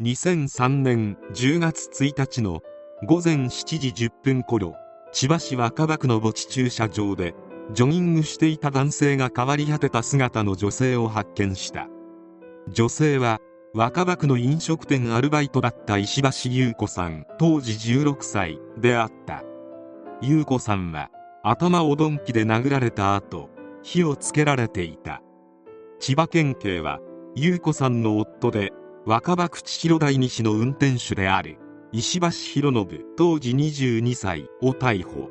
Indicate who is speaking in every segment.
Speaker 1: 2003年10月1日の午前7時10分頃千葉市若葉区の墓地駐車場でジョギングしていた男性が変わり果てた姿の女性を発見した。女性は若葉区の飲食店アルバイトだった石橋優子さん当時16歳であった。優子さんは頭を鈍器で殴られた後火をつけられていた。千葉県警は優子さんの夫で若葉区千尋台西の運転手である石橋博信当時22歳を逮捕。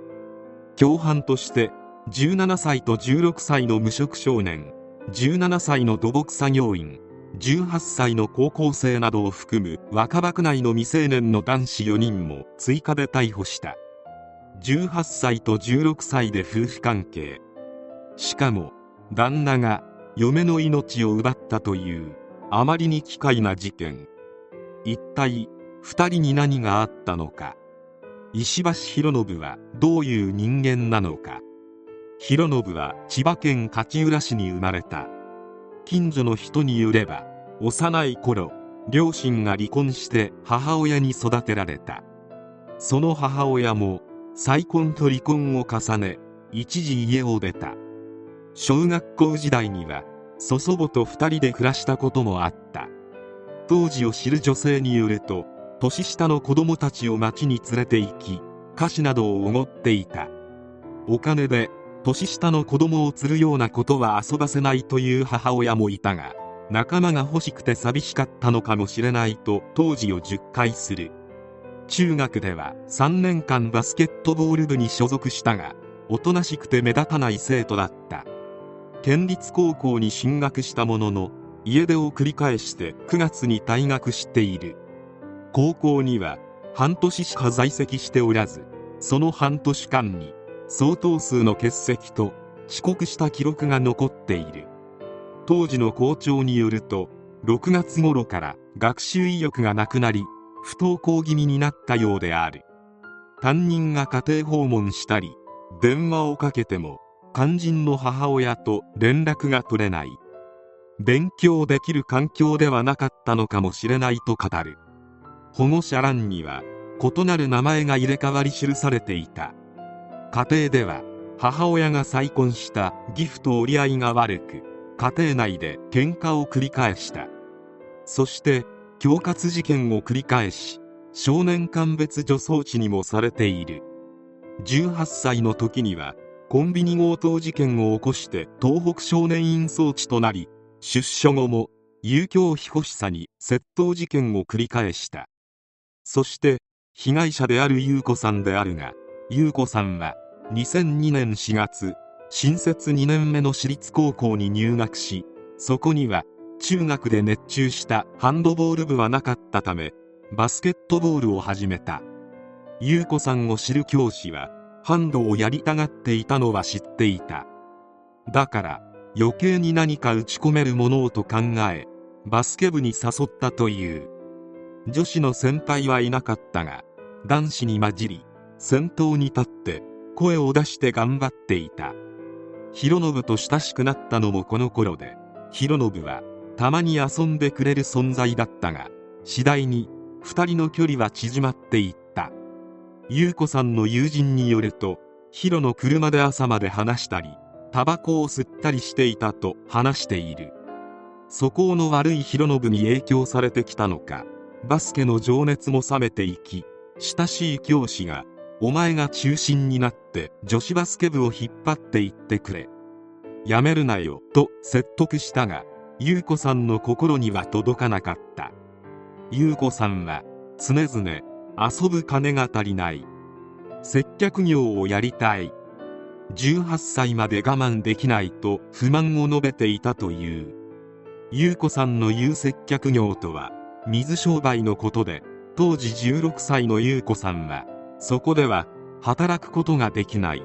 Speaker 1: 共犯として17歳と16歳の無職少年17歳の土木作業員18歳の高校生などを含む若葉区内の未成年の男子4人も追加で逮捕した。18歳と16歳で夫婦関係。しかも旦那が嫁の命を奪ったという。あまりに奇怪な事件。一体2人に何があったのか。石橋博信はどういう人間なのか。博信は千葉県勝浦市に生まれた。近所の人によれば幼い頃両親が離婚して母親に育てられた。その母親も再婚と離婚を重ね一時家を出た。小学校時代には祖祖母と2人で暮らしたこともあった。当時を知る女性によると年下の子供たちを町に連れて行き菓子などをおごっていた。お金で年下の子供を釣るようなことは遊ばせないという母親もいたが仲間が欲しくて寂しかったのかもしれないと当時を10回する。中学では3年間バスケットボール部に所属したがおとなしくて目立たない生徒だった。県立高校に進学したものの家出を繰り返して9月に退学している。高校には半年しか在籍しておらずその半年間に相当数の欠席と遅刻した記録が残っている。当時の校長によると6月頃から学習意欲がなくなり不登校気味になったようである。担任が家庭訪問したり電話をかけても肝心の母親と連絡が取れない。勉強できる環境ではなかったのかもしれないと語る。保護者欄には異なる名前が入れ替わり記されていた。家庭では母親が再婚した義父と折り合いが悪く家庭内で喧嘩を繰り返した。そして恐喝事件を繰り返し少年鑑別助走地にもされている。18歳の時にはコンビニ強盗事件を起こして東北少年院送致となり出所後も遊興非欲しさに窃盗事件を繰り返した。そして被害者である優子さんであるが優子さんは2002年4月新設2年目の私立高校に入学しそこには中学で熱中したハンドボール部はなかったためバスケットボールを始めた。優子さんを知る教師はハンドをやりたがっていたのは知っていた。だから余計に何か打ち込めるものをと考えバスケ部に誘ったという。女子の先輩はいなかったが男子に混じり先頭に立って声を出して頑張っていた。博信と親しくなったのもこの頃で博信はたまに遊んでくれる存在だったが次第に2人の距離は縮まっていった。優子さんの友人によるとヒロの車で朝まで話したりタバコを吸ったりしていたと話している。素行の悪い博信に影響されてきたのかバスケの情熱も冷めていき親しい教師がお前が中心になって女子バスケ部を引っ張っていってくれ。やめるなよと説得したが優子さんの心には届かなかった。優子さんは常々遊ぶ金が足りない。接客業をやりたい。18歳まで我慢できないと不満を述べていたという。優子さんの言う接客業とは水商売のことで当時16歳の優子さんはそこでは働くことができない。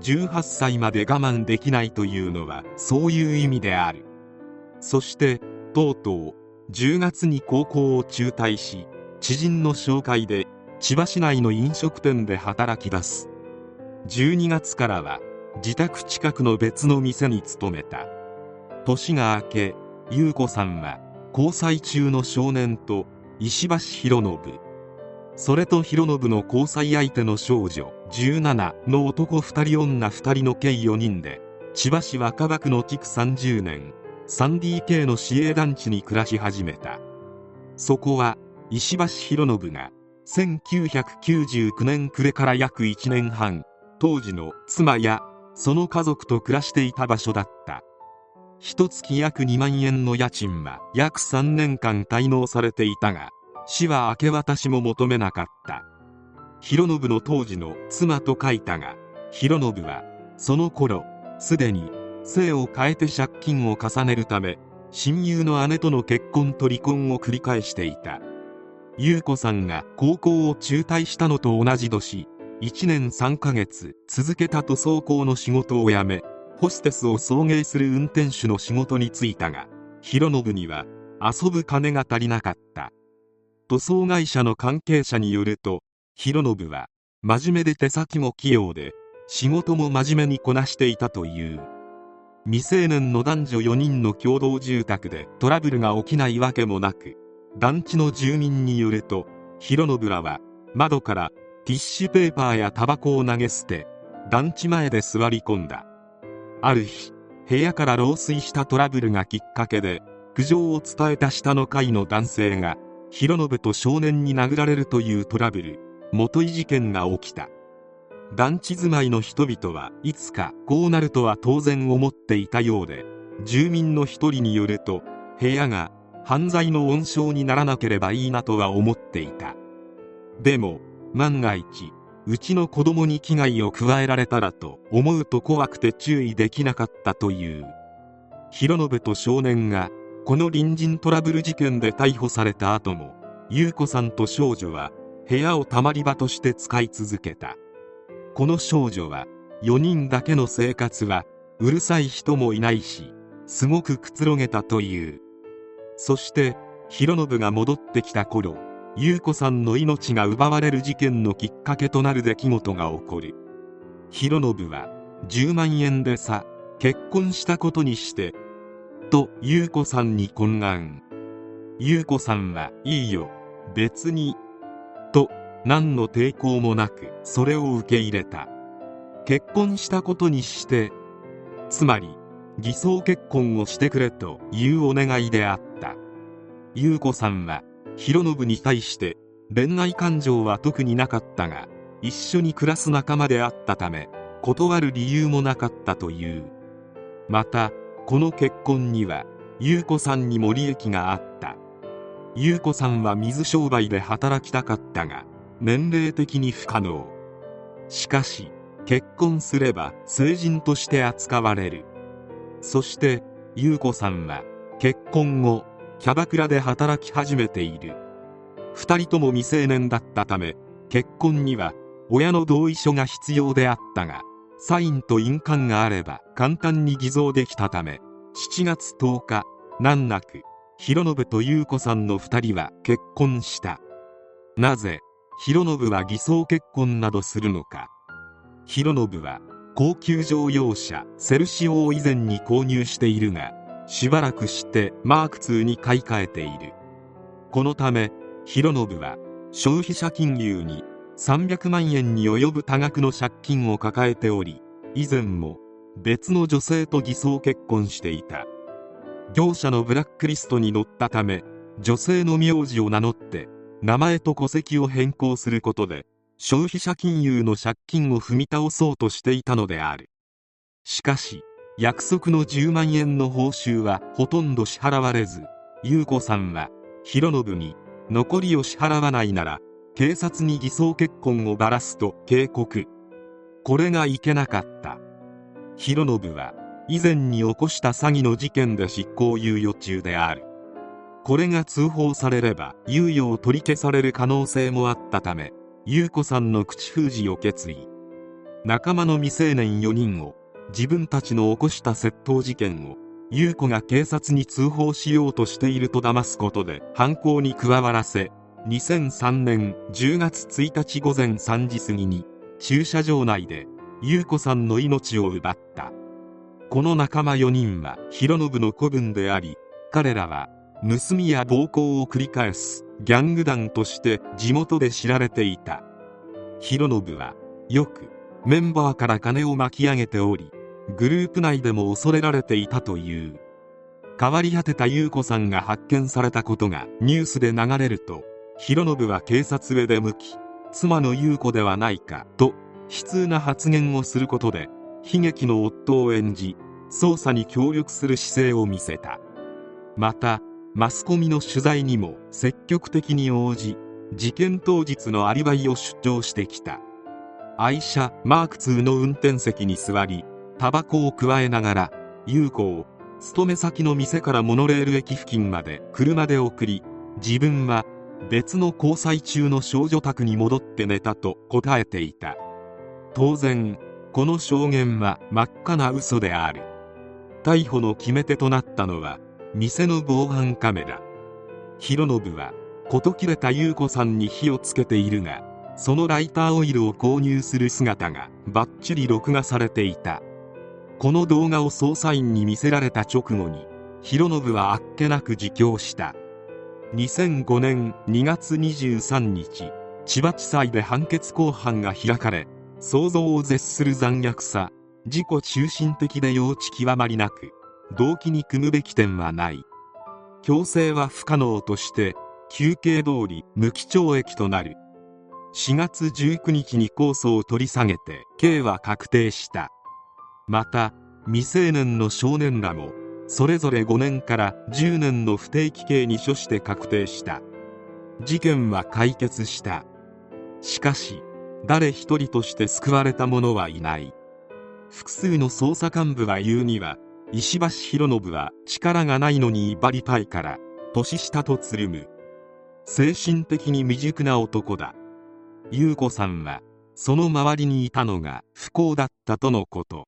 Speaker 1: 18歳まで我慢できないというのはそういう意味である。そしてとうとう10月に高校を中退し知人の紹介で千葉市内の飲食店で働き出す。12月からは自宅近くの別の店に勤めた。年が明け優子さんは交際中の少年と石橋博信。それと博信の交際相手の少女17の男2人女2人の計4人で千葉市若葉区の築30年 3DK の市営団地に暮らし始めた。そこは石橋博信が1999年暮れから約1年半当時の妻やその家族と暮らしていた場所だった。一月約2万円の家賃は約3年間滞納されていたが市は明け渡しも求めなかった。広信の当時の妻と書いたが広信はその頃すでに姓を変えて借金を重ねるため親友の姉との結婚と離婚を繰り返していた。優子さんが高校を中退したのと同じ年1年3ヶ月続けた塗装工の仕事を辞めホステスを送迎する運転手の仕事に就いたが広信には遊ぶ金が足りなかった。塗装会社の関係者によると広信は真面目で手先も器用で仕事も真面目にこなしていたという。未成年の男女4人の共同住宅でトラブルが起きないわけもなく団地の住民によると広信らは窓からティッシュペーパーやタバコを投げ捨て団地前で座り込んだ。ある日部屋から漏水したトラブルがきっかけで苦情を伝えた下の階の男性が広信と少年に殴られるというトラブル元井事件が起きた。団地住まいの人々はいつかこうなるとは当然思っていたようで住民の一人によると部屋が犯罪の温床にならなければいいなとは思っていた。でも万が一うちの子供に危害を加えられたらと思うと怖くて注意できなかったという。広信と少年がこの隣人トラブル事件で逮捕された後も優子さんと少女は部屋をたまり場として使い続けた。この少女は4人だけの生活はうるさい人もいないしすごくくつろげたという。そして広信が戻ってきた頃優子さんの命が奪われる事件のきっかけとなる出来事が起こる。広信は10万円でさ結婚したことにしてと優子さんに懇願。優子さんはいいよ別にと何の抵抗もなくそれを受け入れた。結婚したことにしてつまり偽装結婚をしてくれというお願いであった。優子さんは広信に対して恋愛感情は特になかったが一緒に暮らす仲間であったため断る理由もなかったという。またこの結婚には優子さんにも利益があった。優子さんは水商売で働きたかったが年齢的に不可能。しかし結婚すれば成人として扱われる。そして優子さんは結婚後キャバクラで働き始めている。2人とも未成年だったため結婚には親の同意書が必要であったがサインと印鑑があれば簡単に偽造できたため7月10日難なく広信と優子さんの2人は結婚した。なぜ広信は偽装結婚などするのか。広信は高級乗用車セルシオを以前に購入しているがしばらくしてマーク2に買い替えている。このため広信は消費者金融に300万円に及ぶ多額の借金を抱えており以前も別の女性と偽装結婚していた。業者のブラックリストに載ったため女性の名字を名乗って名前と戸籍を変更することで消費者金融の借金を踏み倒そうとしていたのである。しかし約束の10万円の報酬はほとんど支払われず優子さんは広信に残りを支払わないなら警察に偽装結婚をばらすと警告。これがいけなかった。広信は以前に起こした詐欺の事件で執行猶予中である。これが通報されれば猶予を取り消される可能性もあったため優子さんの口封じを決意。仲間の未成年4人を自分たちの起こした窃盗事件を優子が警察に通報しようとしていると騙すことで犯行に加わらせ2003年10月1日午前3時過ぎに駐車場内で優子さんの命を奪った。この仲間4人は広信の子分であり彼らは盗みや暴行を繰り返す。ギャング団として地元で知られていた。弘信はよくメンバーから金を巻き上げておりグループ内でも恐れられていたという。変わり果てた優子さんが発見されたことがニュースで流れると弘信は警察へ出向き妻の優子ではないかと悲痛な発言をすることで悲劇の夫を演じ捜査に協力する姿勢を見せた。またマスコミの取材にも積極的に応じ事件当日のアリバイを主張してきた。愛車マーク2の運転席に座りタバコをくわえながら優子を勤め先の店からモノレール駅付近まで車で送り自分は別の交際中の少女宅に戻って寝たと答えていた。当然この証言は真っ赤な嘘である。逮捕の決め手となったのは店の防犯カメラ。弘信は事切れた優子さんに火をつけているがそのライターオイルを購入する姿がバッチリ録画されていた。この動画を捜査員に見せられた直後に弘信はあっけなく自供した。2005年2月23日千葉地裁で判決公判が開かれ想像を絶する残虐さ自己中心的で幼稚極まりなく動機に組むべき点はない。強制は不可能として休憩通り無期懲役となる。4月19日に控訴を取り下げて刑は確定した。また未成年の少年らもそれぞれ5年から10年の不定期刑に処して確定した。事件は解決した。しかし誰一人として救われた者はいない。複数の捜査幹部が言うには石橋博信は力がないのに威張りたいから年下とつるむ。精神的に未熟な男だ。優子さんはその周りにいたのが不幸だったとのこと。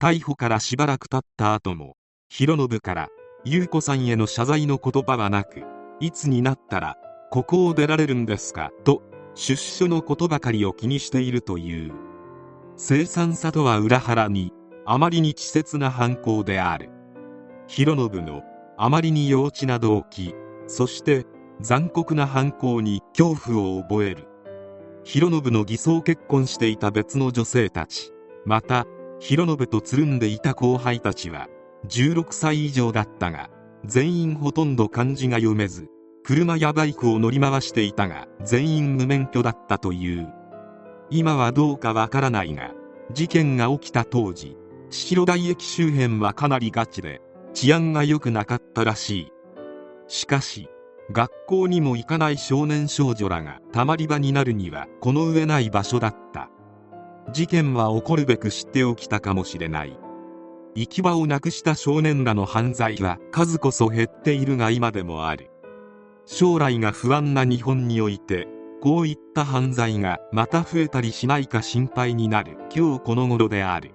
Speaker 1: 逮捕からしばらく経った後も博信から優子さんへの謝罪の言葉はなくいつになったらここを出られるんですかと出所のことばかりを気にしているという。凄惨さとは裏腹にあまりに稚拙な犯行である。博信のあまりに幼稚な動機そして残酷な犯行に恐怖を覚える。博信の偽装結婚していた別の女性たちまた博信とつるんでいた後輩たちは16歳以上だったが全員ほとんど漢字が読めず車やバイクを乗り回していたが全員無免許だったという。今はどうかわからないが事件が起きた当時千代台駅周辺はかなりガチで治安が良くなかったらしい。しかし学校にも行かない少年少女らがたまり場になるにはこの上ない場所だった。事件は起こるべく知っておきたかもしれない。行き場をなくした少年らの犯罪は数こそ減っているが今でもある。将来が不安な日本においてこういった犯罪がまた増えたりしないか心配になる。今日この頃である。